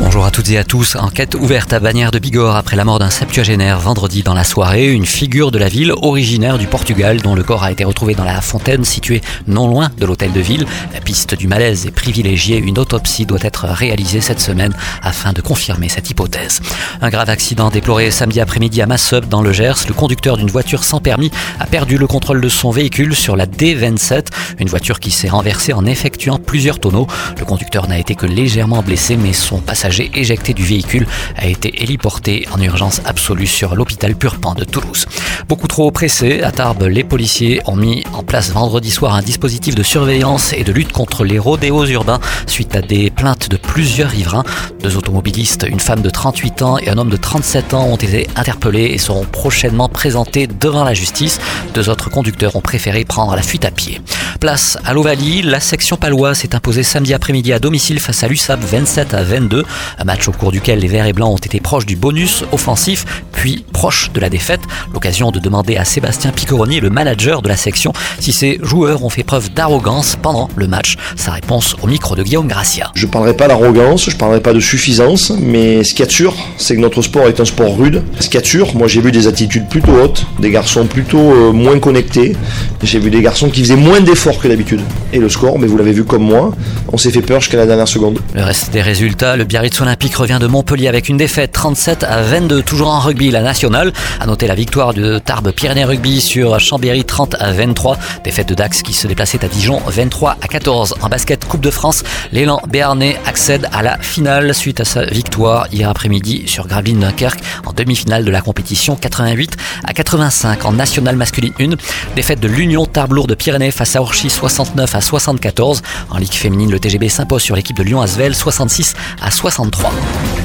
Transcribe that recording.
Bonjour à toutes et à tous. Enquête ouverte à Bagnères de Bigorre après la mort d'un septuagénaire vendredi dans la soirée. Une figure de la ville originaire du Portugal dont le corps a été retrouvé dans la fontaine située non loin de l'hôtel de ville. La piste du malaise est privilégiée. Une autopsie doit être réalisée cette semaine afin de confirmer cette hypothèse. Un grave accident déploré samedi après-midi à Massub dans le Gers. Le conducteur d'une voiture sans permis a perdu le contrôle de son véhicule sur la D27. Une voiture qui s'est renversée en effectuant plusieurs tonneaux. Le conducteur n'a été que légèrement blessé mais son passager passager éjecté du véhicule a été héliporté en urgence absolue sur l'hôpital Purpan de Toulouse. Beaucoup trop pressé, à Tarbes, les policiers ont mis en place vendredi soir un dispositif de surveillance et de lutte contre les rodéos urbains suite à des plaintes de plusieurs riverains. Deux automobilistes, une femme de 38 ans et un homme de 37 ans ont été interpellés et seront prochainement présentés devant la justice. Deux autres conducteurs ont préféré prendre la fuite à pied. Place à l'Ovalie, la section paloise s'est imposée samedi après-midi à domicile face à l'USAP 27 à 22. Un match au cours duquel les Verts et Blancs ont été proches du bonus offensif, puis proches de la défaite. L'occasion de demander à Sébastien Piccoroni, le manager de la section, si ses joueurs ont fait preuve d'arrogance pendant le match. Sa réponse au micro de Guillaume Gracia. Je ne parlerai pas d'arrogance, je ne parlerai pas de suffisance, mais ce qu'il y a de sûr, c'est que notre sport est un sport rude. Ce qu'il y a de sûr, moi j'ai vu des attitudes plutôt hautes, des garçons plutôt euh, moins connectés, j'ai vu des garçons qui faisaient moins d'efforts que d'habitude. Et le score, mais vous l'avez vu comme moi, on s'est fait peur jusqu'à la dernière seconde. Le reste des résultats, le Biarritz Olympique revient de Montpellier avec une défaite 37 à 22, toujours en rugby, la nationale. A noter la victoire de Tarbes Pyrénées Rugby sur Chambéry 30 à 23. Défaite de Dax qui se déplaçait à Dijon 23 à 14. En basket Coupe de France, l'élan béarnais accède à la finale suite à sa victoire hier après-midi sur Gravelines Dunkerque en demi-finale de la compétition 88 à 85 en nationale masculine 1. Défaite de l'Union Tarbes-Lourdes Pyrénées face à Orchy 69 à 74. En Ligue féminine, le TGB s'impose sur l'équipe de Lyon Asvel 66 à 63.